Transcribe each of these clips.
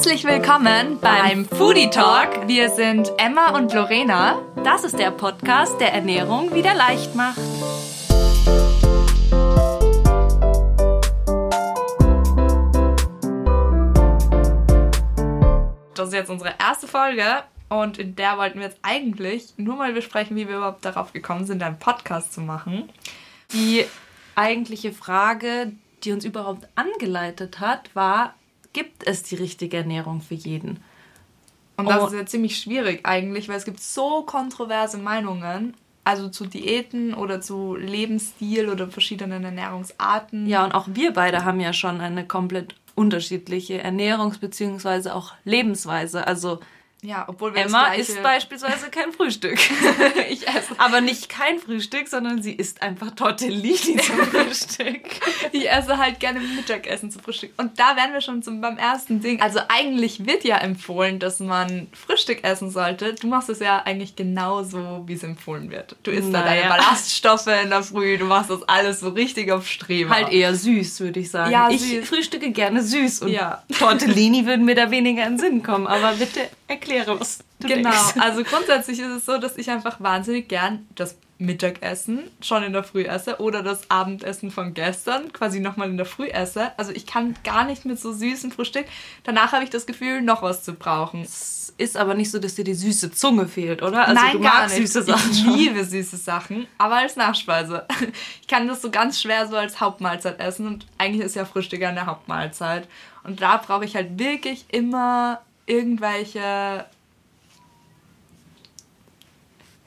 Herzlich willkommen beim Foodie Talk. Wir sind Emma und Lorena. Das ist der Podcast, der Ernährung wieder leicht macht. Das ist jetzt unsere erste Folge und in der wollten wir jetzt eigentlich nur mal besprechen, wie wir überhaupt darauf gekommen sind, einen Podcast zu machen. Die eigentliche Frage, die uns überhaupt angeleitet hat, war, gibt es die richtige Ernährung für jeden? Und das oh. ist ja ziemlich schwierig eigentlich, weil es gibt so kontroverse Meinungen, also zu Diäten oder zu Lebensstil oder verschiedenen Ernährungsarten. Ja, und auch wir beide haben ja schon eine komplett unterschiedliche Ernährungs- bzw. auch Lebensweise. Also ja, obwohl wir Emma isst beispielsweise kein Frühstück. ich esse. Aber nicht kein Frühstück, sondern sie isst einfach Tortellini zum Frühstück. ich esse halt gerne Mittagessen zum Frühstück. Und da wären wir schon zum, beim ersten Ding. Also eigentlich wird ja empfohlen, dass man Frühstück essen sollte. Du machst es ja eigentlich genauso, wie es empfohlen wird. Du isst naja. da deine Ballaststoffe in der Früh, du machst das alles so richtig auf Streben. Halt eher süß, würde ich sagen. Ja, ich süß. frühstücke gerne süß und ja. Tortellini würden mir da weniger in den Sinn kommen. Aber bitte erkläre, was du Genau, denkst. also grundsätzlich ist es so, dass ich einfach wahnsinnig gern das Mittagessen schon in der Früh esse oder das Abendessen von gestern quasi nochmal in der Früh esse. Also ich kann gar nicht mit so süßem Frühstück. Danach habe ich das Gefühl, noch was zu brauchen. Es ist aber nicht so, dass dir die süße Zunge fehlt, oder? Also Nein, du gar magst nicht. süße Sachen. Ich liebe süße Sachen, aber als Nachspeise. Ich kann das so ganz schwer so als Hauptmahlzeit essen und eigentlich ist ja Frühstück eine Hauptmahlzeit. Und da brauche ich halt wirklich immer irgendwelche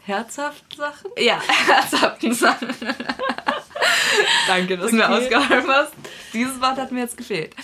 Herzhaften Sachen? Ja, herzhaften Sachen. Danke, dass okay. du mir ausgeholfen hast. Dieses Wort hat mir jetzt gefehlt.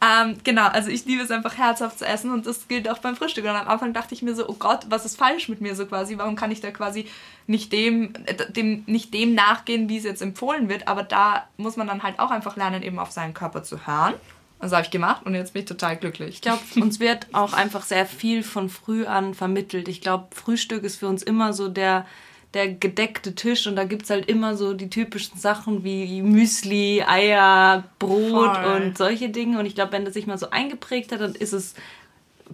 Ähm, genau, also ich liebe es einfach herzhaft zu essen und das gilt auch beim Frühstück. Und am Anfang dachte ich mir so, oh Gott, was ist falsch mit mir so quasi? Warum kann ich da quasi nicht dem, dem, nicht dem nachgehen, wie es jetzt empfohlen wird? Aber da muss man dann halt auch einfach lernen, eben auf seinen Körper zu hören das habe ich gemacht und jetzt bin ich total glücklich. Ich glaube, uns wird auch einfach sehr viel von früh an vermittelt. Ich glaube, Frühstück ist für uns immer so der, der gedeckte Tisch und da gibt es halt immer so die typischen Sachen wie Müsli, Eier, Brot Voll. und solche Dinge. Und ich glaube, wenn das sich mal so eingeprägt hat, dann ist es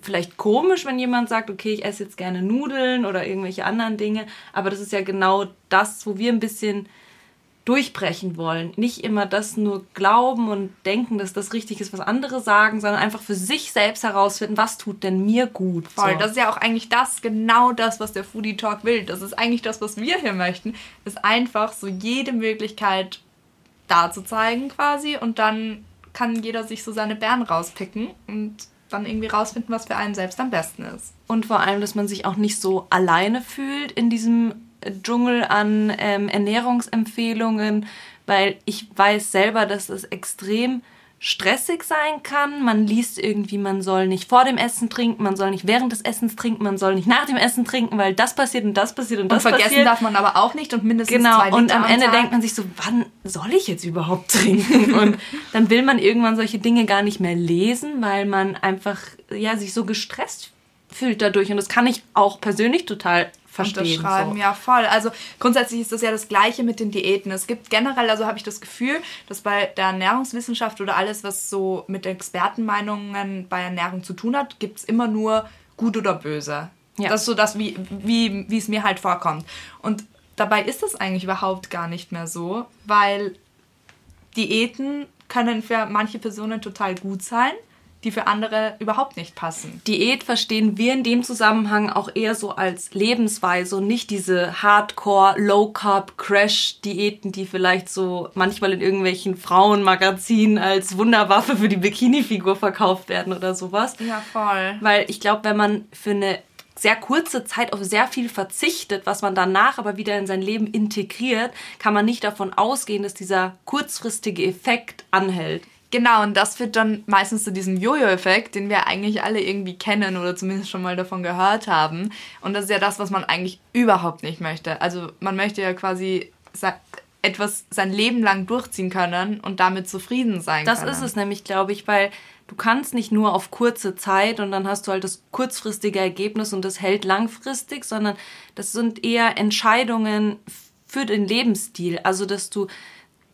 vielleicht komisch, wenn jemand sagt, okay, ich esse jetzt gerne Nudeln oder irgendwelche anderen Dinge. Aber das ist ja genau das, wo wir ein bisschen durchbrechen wollen. Nicht immer das nur glauben und denken, dass das richtig ist, was andere sagen, sondern einfach für sich selbst herausfinden, was tut denn mir gut. Voll, so. das ist ja auch eigentlich das, genau das, was der Foodie Talk will. Das ist eigentlich das, was wir hier möchten, ist einfach so jede Möglichkeit darzuzeigen quasi und dann kann jeder sich so seine Bären rauspicken und dann irgendwie rausfinden, was für einen selbst am besten ist. Und vor allem, dass man sich auch nicht so alleine fühlt in diesem Dschungel an ähm, Ernährungsempfehlungen, weil ich weiß selber, dass es extrem stressig sein kann. Man liest irgendwie, man soll nicht vor dem Essen trinken, man soll nicht während des Essens trinken, man soll nicht nach dem Essen trinken, weil das passiert und das passiert und, und das vergessen passiert. darf man aber auch nicht und mindestens genau. zwei Liter Und am Ende Tag. denkt man sich so, wann soll ich jetzt überhaupt trinken? und dann will man irgendwann solche Dinge gar nicht mehr lesen, weil man einfach ja sich so gestresst fühlt dadurch und das kann ich auch persönlich total verstehen. Unterschreiben, so. ja voll. Also grundsätzlich ist das ja das Gleiche mit den Diäten. Es gibt generell, also habe ich das Gefühl, dass bei der Ernährungswissenschaft oder alles, was so mit Expertenmeinungen bei Ernährung zu tun hat, gibt es immer nur gut oder böse. Ja. Das ist so das, wie, wie, wie es mir halt vorkommt. Und dabei ist das eigentlich überhaupt gar nicht mehr so, weil Diäten können für manche Personen total gut sein die für andere überhaupt nicht passen. Diät verstehen wir in dem Zusammenhang auch eher so als Lebensweise und nicht diese Hardcore Low Carb Crash Diäten, die vielleicht so manchmal in irgendwelchen Frauenmagazinen als Wunderwaffe für die Bikini-Figur verkauft werden oder sowas. Ja, voll. Weil ich glaube, wenn man für eine sehr kurze Zeit auf sehr viel verzichtet, was man danach aber wieder in sein Leben integriert, kann man nicht davon ausgehen, dass dieser kurzfristige Effekt anhält. Genau, und das führt dann meistens zu diesem Jojo-Effekt, den wir eigentlich alle irgendwie kennen oder zumindest schon mal davon gehört haben. Und das ist ja das, was man eigentlich überhaupt nicht möchte. Also man möchte ja quasi etwas sein Leben lang durchziehen können und damit zufrieden sein das können. Das ist es nämlich, glaube ich, weil du kannst nicht nur auf kurze Zeit und dann hast du halt das kurzfristige Ergebnis und das hält langfristig, sondern das sind eher Entscheidungen für den Lebensstil. Also, dass du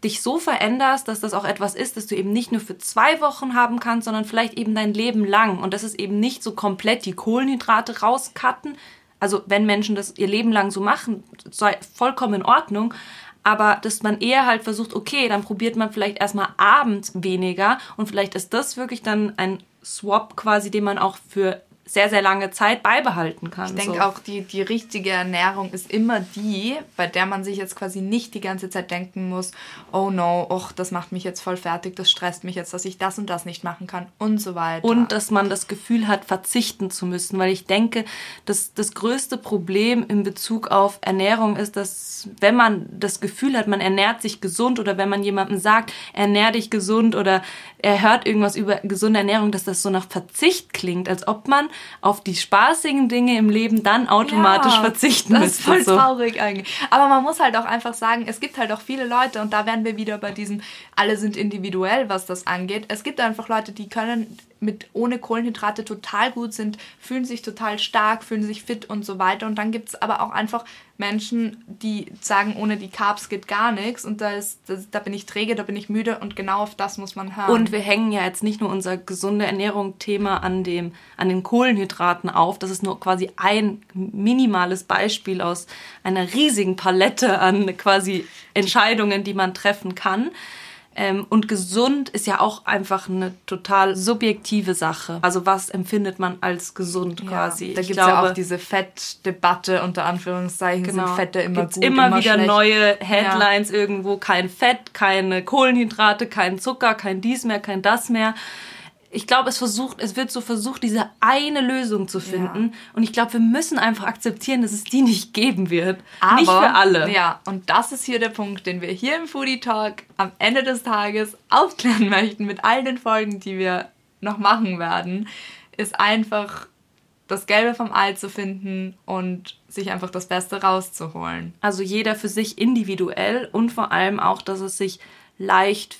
dich so veränderst, dass das auch etwas ist, das du eben nicht nur für zwei Wochen haben kannst, sondern vielleicht eben dein Leben lang. Und das ist eben nicht so komplett die Kohlenhydrate rauscutten. Also wenn Menschen das ihr Leben lang so machen, sei vollkommen in Ordnung. Aber dass man eher halt versucht, okay, dann probiert man vielleicht erstmal abends weniger und vielleicht ist das wirklich dann ein Swap quasi, den man auch für sehr, sehr lange Zeit beibehalten kann. Ich denke so. auch, die, die richtige Ernährung ist immer die, bei der man sich jetzt quasi nicht die ganze Zeit denken muss, oh no, och, das macht mich jetzt voll fertig, das stresst mich jetzt, dass ich das und das nicht machen kann und so weiter. Und dass man das Gefühl hat, verzichten zu müssen, weil ich denke, dass das größte Problem in Bezug auf Ernährung ist, dass wenn man das Gefühl hat, man ernährt sich gesund oder wenn man jemandem sagt, ernähr dich gesund oder er hört irgendwas über gesunde Ernährung, dass das so nach Verzicht klingt, als ob man auf die spaßigen Dinge im Leben dann automatisch ja, verzichten das müsste. Das ist voll traurig eigentlich. Aber man muss halt auch einfach sagen, es gibt halt auch viele Leute und da werden wir wieder bei diesem, alle sind individuell, was das angeht. Es gibt einfach Leute, die können mit ohne Kohlenhydrate total gut sind, fühlen sich total stark, fühlen sich fit und so weiter. Und dann gibt es aber auch einfach Menschen, die sagen, ohne die Carbs geht gar nichts und da, ist, das, da bin ich träge, da bin ich müde und genau auf das muss man hören. Und wir hängen ja jetzt nicht nur unser gesunde Ernährung-Thema an, an den Kohlenhydraten auf, das ist nur quasi ein minimales Beispiel aus einer riesigen Palette an quasi Entscheidungen, die man treffen kann. Ähm, und gesund ist ja auch einfach eine total subjektive Sache. Also was empfindet man als gesund ja, quasi? Da gibt es ja auch diese Fettdebatte unter Anführungszeichen. Genau. Sind Fette immer Gibt's gut, immer, immer wieder schlecht. neue Headlines ja. irgendwo. Kein Fett, keine Kohlenhydrate, kein Zucker, kein dies mehr, kein das mehr ich glaube, es versucht, es wird so versucht, diese eine Lösung zu finden. Ja. Und ich glaube, wir müssen einfach akzeptieren, dass es die nicht geben wird. Aber, nicht für alle. Ja, und das ist hier der Punkt, den wir hier im Foodie Talk am Ende des Tages aufklären möchten mit all den Folgen, die wir noch machen werden, ist einfach das Gelbe vom Ei zu finden und sich einfach das Beste rauszuholen. Also jeder für sich individuell und vor allem auch, dass es sich leicht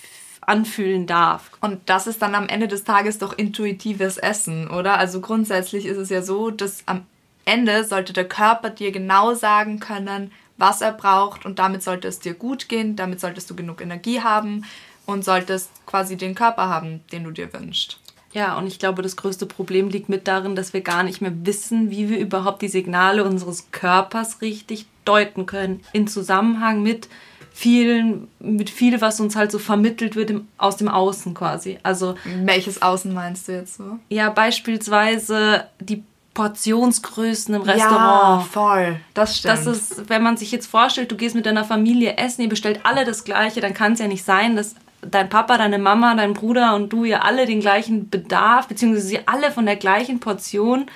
anfühlen darf. Und das ist dann am Ende des Tages doch intuitives Essen, oder? Also grundsätzlich ist es ja so, dass am Ende sollte der Körper dir genau sagen können, was er braucht und damit sollte es dir gut gehen, damit solltest du genug Energie haben und solltest quasi den Körper haben, den du dir wünschst. Ja, und ich glaube, das größte Problem liegt mit darin, dass wir gar nicht mehr wissen, wie wir überhaupt die Signale unseres Körpers richtig deuten können in Zusammenhang mit vielen, mit viel, was uns halt so vermittelt wird im, aus dem Außen quasi. Also welches Außen meinst du jetzt so? Ja, beispielsweise die Portionsgrößen im Restaurant. Ja, voll. Das stimmt. Das ist, wenn man sich jetzt vorstellt, du gehst mit deiner Familie essen, ihr bestellt alle das Gleiche, dann kann es ja nicht sein, dass dein Papa, deine Mama, dein Bruder und du ihr alle den gleichen Bedarf, beziehungsweise sie alle von der gleichen Portion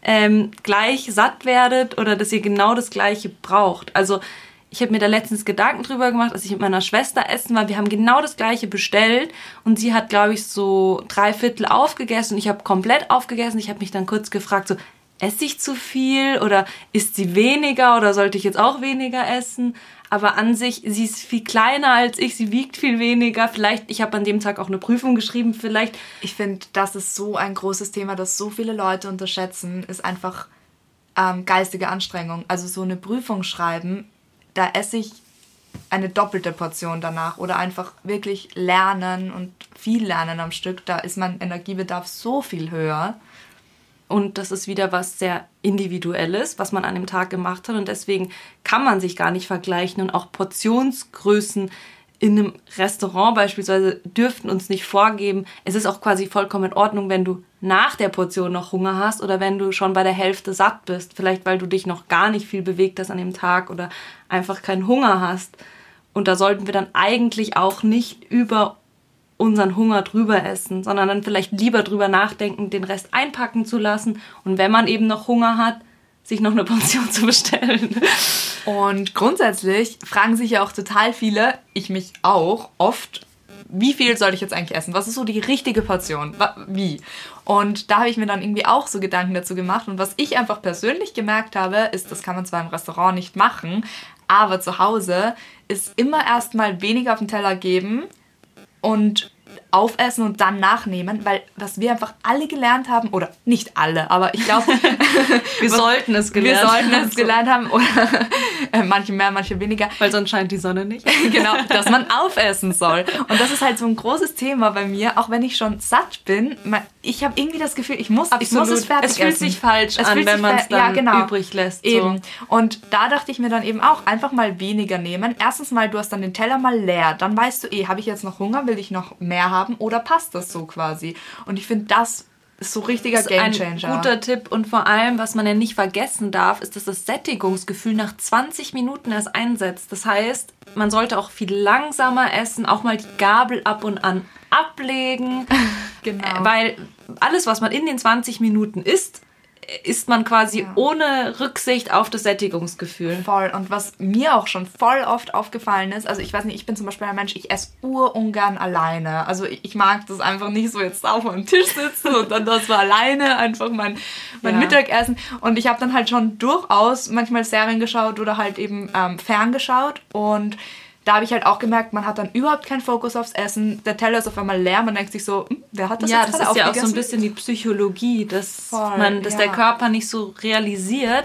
ähm, gleich satt werdet oder dass ihr genau das Gleiche braucht. Also ich habe mir da letztens Gedanken drüber gemacht, als ich mit meiner Schwester essen war. Wir haben genau das gleiche bestellt und sie hat, glaube ich, so drei Viertel aufgegessen und ich habe komplett aufgegessen. Ich habe mich dann kurz gefragt, so, esse ich zu viel oder isst sie weniger oder sollte ich jetzt auch weniger essen? Aber an sich, sie ist viel kleiner als ich, sie wiegt viel weniger. Vielleicht, ich habe an dem Tag auch eine Prüfung geschrieben, vielleicht. Ich finde, das ist so ein großes Thema, das so viele Leute unterschätzen, ist einfach ähm, geistige Anstrengung. Also so eine Prüfung schreiben da esse ich eine doppelte Portion danach oder einfach wirklich lernen und viel lernen am Stück. Da ist mein Energiebedarf so viel höher. Und das ist wieder was sehr Individuelles, was man an dem Tag gemacht hat. Und deswegen kann man sich gar nicht vergleichen. Und auch Portionsgrößen in einem Restaurant beispielsweise dürften uns nicht vorgeben. Es ist auch quasi vollkommen in Ordnung, wenn du nach der Portion noch Hunger hast oder wenn du schon bei der Hälfte satt bist. Vielleicht weil du dich noch gar nicht viel bewegt hast an dem Tag oder einfach keinen Hunger hast. Und da sollten wir dann eigentlich auch nicht über unseren Hunger drüber essen, sondern dann vielleicht lieber drüber nachdenken, den Rest einpacken zu lassen. Und wenn man eben noch Hunger hat, sich noch eine Portion zu bestellen. Und grundsätzlich fragen sich ja auch total viele, ich mich auch, oft, wie viel soll ich jetzt eigentlich essen? Was ist so die richtige Portion? Wie? Und da habe ich mir dann irgendwie auch so Gedanken dazu gemacht. Und was ich einfach persönlich gemerkt habe, ist, das kann man zwar im Restaurant nicht machen, aber zu Hause ist immer erstmal weniger auf den Teller geben und aufessen und dann nachnehmen, weil was wir einfach alle gelernt haben, oder nicht alle, aber ich glaube, wir sollten es gelernt haben. Wir sollten es gelernt haben, oder äh, manche mehr, manche weniger. Weil sonst scheint die Sonne nicht. genau, dass man aufessen soll. Und das ist halt so ein großes Thema bei mir, auch wenn ich schon satt bin. Ich habe irgendwie das Gefühl, ich muss, ich muss es fertig Es fühlt essen. sich falsch es an, wenn man es dann ja, genau. übrig lässt. So. Eben. Und da dachte ich mir dann eben auch, einfach mal weniger nehmen. Erstens mal, du hast dann den Teller mal leer. Dann weißt du eh, habe ich jetzt noch Hunger, will ich noch mehr haben oder passt das so quasi? Und ich finde, das ist so richtiger Gamechanger. Ein guter Tipp und vor allem, was man ja nicht vergessen darf, ist, dass das Sättigungsgefühl nach 20 Minuten erst einsetzt. Das heißt, man sollte auch viel langsamer essen, auch mal die Gabel ab und an ablegen. genau. Äh, weil alles, was man in den 20 Minuten isst, ist man quasi ja. ohne Rücksicht auf das Sättigungsgefühl. Voll. Und was mir auch schon voll oft aufgefallen ist, also ich weiß nicht, ich bin zum Beispiel ein Mensch, ich esse urungern alleine. Also ich, ich mag das einfach nicht so jetzt auf dem Tisch sitzen und dann das war alleine einfach mein, mein ja. Mittagessen. Und ich habe dann halt schon durchaus manchmal Serien geschaut oder halt eben ähm, ferngeschaut und da habe ich halt auch gemerkt, man hat dann überhaupt keinen Fokus aufs Essen. Der Teller ist auf einmal leer. Man denkt sich so, hm, wer hat das ja, jetzt das ist ja auch so ein bisschen die Psychologie, dass, Voll, man, dass ja. der Körper nicht so realisiert,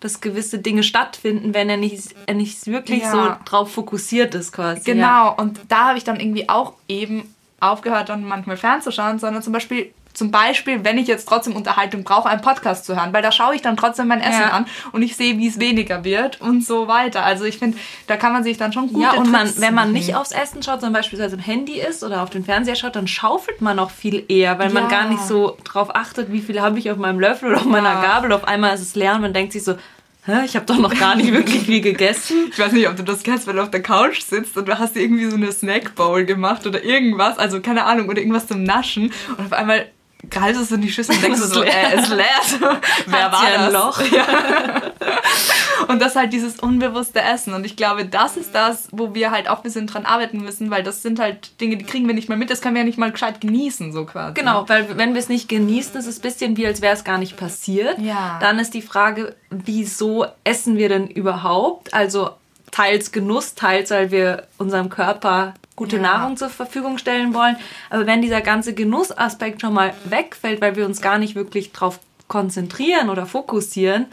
dass gewisse Dinge stattfinden, wenn er nicht, er nicht wirklich ja. so drauf fokussiert ist quasi. Genau, ja. und da habe ich dann irgendwie auch eben aufgehört, dann manchmal fernzuschauen, sondern zum Beispiel zum Beispiel, wenn ich jetzt trotzdem Unterhaltung brauche, einen Podcast zu hören, weil da schaue ich dann trotzdem mein Essen ja. an und ich sehe, wie es weniger wird und so weiter. Also ich finde, da kann man sich dann schon gut Ja, und man, wenn man nicht aufs Essen schaut, sondern beispielsweise im Handy ist oder auf den Fernseher schaut, dann schaufelt man auch viel eher, weil ja. man gar nicht so drauf achtet, wie viel habe ich auf meinem Löffel oder auf ja. meiner Gabel. Auf einmal ist es leer und man denkt sich so, Hä, ich habe doch noch gar nicht wirklich viel gegessen. Ich weiß nicht, ob du das kennst, wenn du auf der Couch sitzt und du hast dir irgendwie so eine Snackbowl gemacht oder irgendwas, also keine Ahnung, oder irgendwas zum Naschen und auf einmal greifst du in die Schüssel und denkst so, äh, es leer. Wer war das? Loch? Ja. Und das halt dieses unbewusste Essen. Und ich glaube, das ist das, wo wir halt auch ein bisschen dran arbeiten müssen, weil das sind halt Dinge, die kriegen wir nicht mal mit, das können wir ja nicht mal gescheit genießen, so quasi. Genau, weil wenn wir es nicht genießen, ist es ein bisschen wie, als wäre es gar nicht passiert. Ja. Dann ist die Frage, wieso essen wir denn überhaupt? Also teils Genuss, teils, weil wir unserem Körper gute ja. Nahrung zur Verfügung stellen wollen. Aber wenn dieser ganze Genussaspekt schon mal wegfällt, weil wir uns gar nicht wirklich drauf konzentrieren oder fokussieren,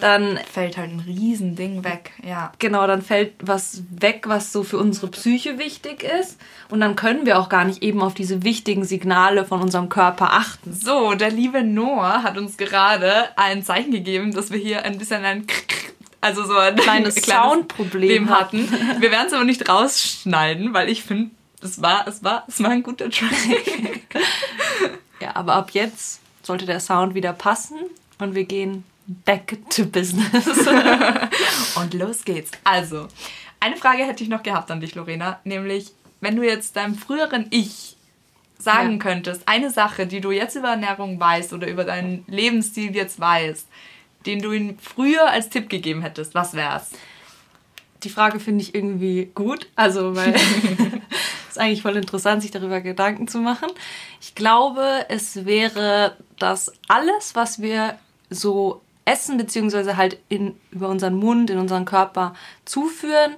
dann fällt halt ein Riesending weg, ja. Genau, dann fällt was weg, was so für unsere Psyche wichtig ist. Und dann können wir auch gar nicht eben auf diese wichtigen Signale von unserem Körper achten. So, der liebe Noah hat uns gerade ein Zeichen gegeben, dass wir hier ein bisschen ein also so ein kleines, kleines Soundproblem hatten. Wir werden es aber nicht rausschneiden, weil ich finde, es war, es war, es war ein guter Track. ja, aber ab jetzt sollte der Sound wieder passen und wir gehen back to business. und los geht's. Also, eine Frage hätte ich noch gehabt an dich, Lorena, nämlich, wenn du jetzt deinem früheren Ich sagen ja. könntest, eine Sache, die du jetzt über Ernährung weißt oder über deinen Lebensstil jetzt weißt, den du ihm früher als Tipp gegeben hättest, was wär's? Die Frage finde ich irgendwie gut, also weil es ist eigentlich voll interessant, sich darüber Gedanken zu machen. Ich glaube, es wäre, dass alles, was wir so essen beziehungsweise halt in, über unseren Mund, in unseren Körper zuführen,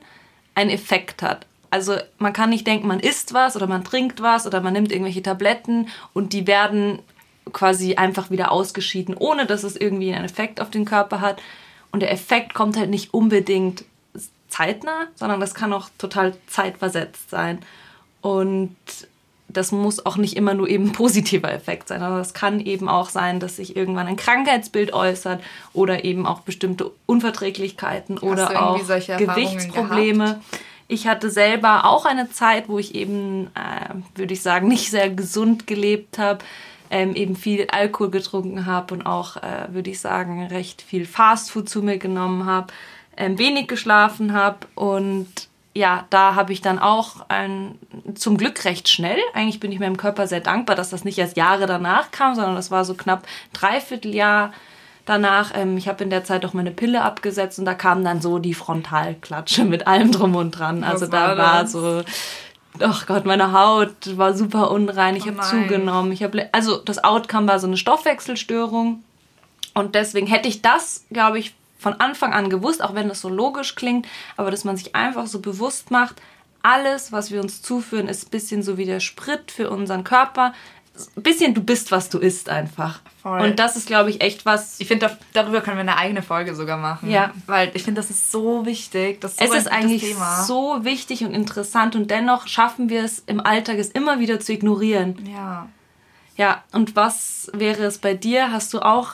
einen Effekt hat. Also man kann nicht denken, man isst was oder man trinkt was oder man nimmt irgendwelche Tabletten und die werden quasi einfach wieder ausgeschieden, ohne dass es irgendwie einen Effekt auf den Körper hat. Und der Effekt kommt halt nicht unbedingt zeitnah, sondern das kann auch total zeitversetzt sein. Und das muss auch nicht immer nur eben ein positiver Effekt sein, aber es kann eben auch sein, dass sich irgendwann ein Krankheitsbild äußert oder eben auch bestimmte Unverträglichkeiten Hast oder auch Gewichtsprobleme. Gehabt? Ich hatte selber auch eine Zeit, wo ich eben, äh, würde ich sagen, nicht sehr gesund gelebt habe ähm, eben viel Alkohol getrunken habe und auch, äh, würde ich sagen, recht viel Fastfood zu mir genommen habe, ähm, wenig geschlafen habe und ja, da habe ich dann auch ein, zum Glück recht schnell, eigentlich bin ich meinem Körper sehr dankbar, dass das nicht erst Jahre danach kam, sondern das war so knapp dreiviertel Jahr danach. Ähm, ich habe in der Zeit auch meine Pille abgesetzt und da kam dann so die Frontalklatsche mit allem drum und dran. Also Was da war, war so ach Gott, meine Haut war super unrein, ich oh habe zugenommen. Ich habe also das Outcome war so eine Stoffwechselstörung und deswegen hätte ich das, glaube ich, von Anfang an gewusst, auch wenn das so logisch klingt, aber dass man sich einfach so bewusst macht, alles, was wir uns zuführen, ist ein bisschen so wie der Sprit für unseren Körper. Ein bisschen du bist, was du isst einfach. Voll. Und das ist, glaube ich, echt was. Ich finde, darüber können wir eine eigene Folge sogar machen. Ja. Weil ich finde, das ist so wichtig. Das ist so es ein ist eigentlich Thema. so wichtig und interessant und dennoch schaffen wir es im Alltag, es immer wieder zu ignorieren. Ja. Ja, und was wäre es bei dir? Hast du auch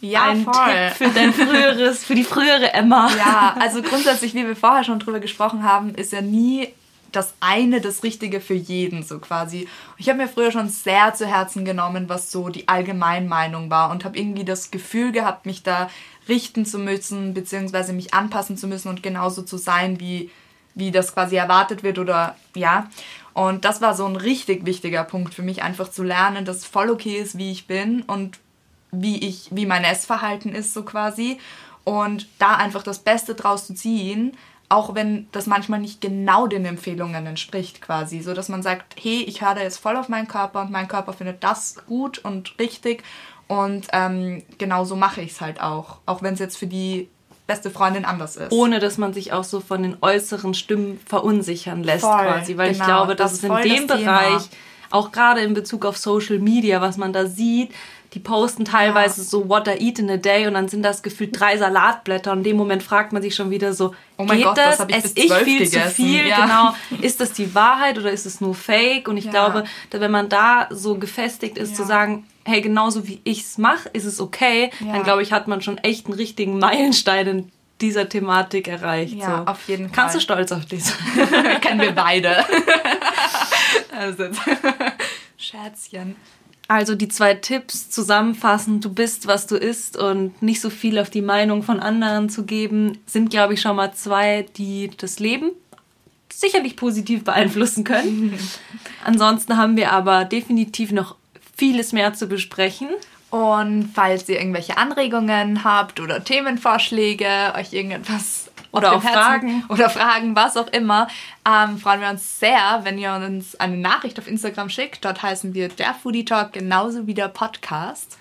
Ja, einen voll. Tipp für dein früheres, für die frühere Emma? Ja, also grundsätzlich, wie wir vorher schon drüber gesprochen haben, ist ja nie das eine das Richtige für jeden so quasi. Ich habe mir früher schon sehr zu Herzen genommen, was so die Allgemeinmeinung war und habe irgendwie das Gefühl gehabt, mich da richten zu müssen, beziehungsweise mich anpassen zu müssen und genauso zu sein, wie, wie das quasi erwartet wird oder ja. Und das war so ein richtig wichtiger Punkt für mich, einfach zu lernen, dass voll okay ist, wie ich bin und wie ich, wie mein Essverhalten ist, so quasi. Und da einfach das Beste draus zu ziehen, auch wenn das manchmal nicht genau den Empfehlungen entspricht, quasi. So dass man sagt, hey, ich höre jetzt voll auf meinen Körper und mein Körper findet das gut und richtig. Und ähm, genau so mache ich es halt auch. Auch wenn es jetzt für die beste Freundin anders ist. Ohne dass man sich auch so von den äußeren Stimmen verunsichern lässt Voll, quasi. Weil genau, ich glaube, das das ist in dem das Thema. Auch gerade in Bezug auf Social Media, was man da sieht, die posten teilweise Ja. so What I eat in a day und dann sind das gefühlt drei Salatblätter und in dem Moment fragt man sich schon wieder so, Oh mein geht Gott, das das? ich Ess ich viel zu gegessen. viel? Ja. Genau. Ist das die Wahrheit oder ist es nur Fake? Und ich Ja. glaube, da, wenn man da so gefestigt ist, zu sagen, hey, genauso wie ich es mache, ist es okay, dann glaube ich, hat man schon echt einen richtigen Meilenstein in dieser Thematik erreicht. Ja, so. auf jeden Kannst du Fall. stolz auf dich sein? Kennen wir beide. also, Scherzchen. Also die zwei Tipps zusammenfassend, du bist, was du isst und nicht so viel auf die Meinung von anderen zu geben, sind, glaube ich, schon mal zwei, die das Leben sicherlich positiv beeinflussen können. Ansonsten haben wir aber definitiv noch vieles mehr zu besprechen. Und falls ihr irgendwelche Anregungen habt oder Themenvorschläge, euch irgendetwas Oder auch Herzen- Fragen. oder Fragen, was auch immer, ähm, freuen wir uns sehr, wenn ihr uns eine Nachricht auf Instagram schickt. Dort heißen wir der Foodie Talk genauso wie der Podcast.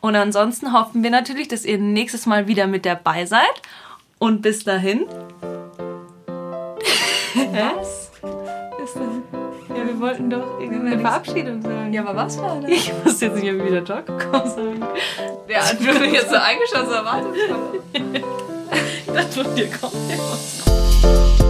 Und ansonsten hoffen wir natürlich, dass ihr nächstes Mal wieder mit dabei seid. Und bis dahin. Was? Ist denn? Ja, wir wollten doch irgendeine Verabschiedung sagen. Ja, aber was war das? Ich muss jetzt nicht wieder Joggen sagen. Ja, du hast jetzt so eingeschossen erwartet. Das von dir kommt ja was.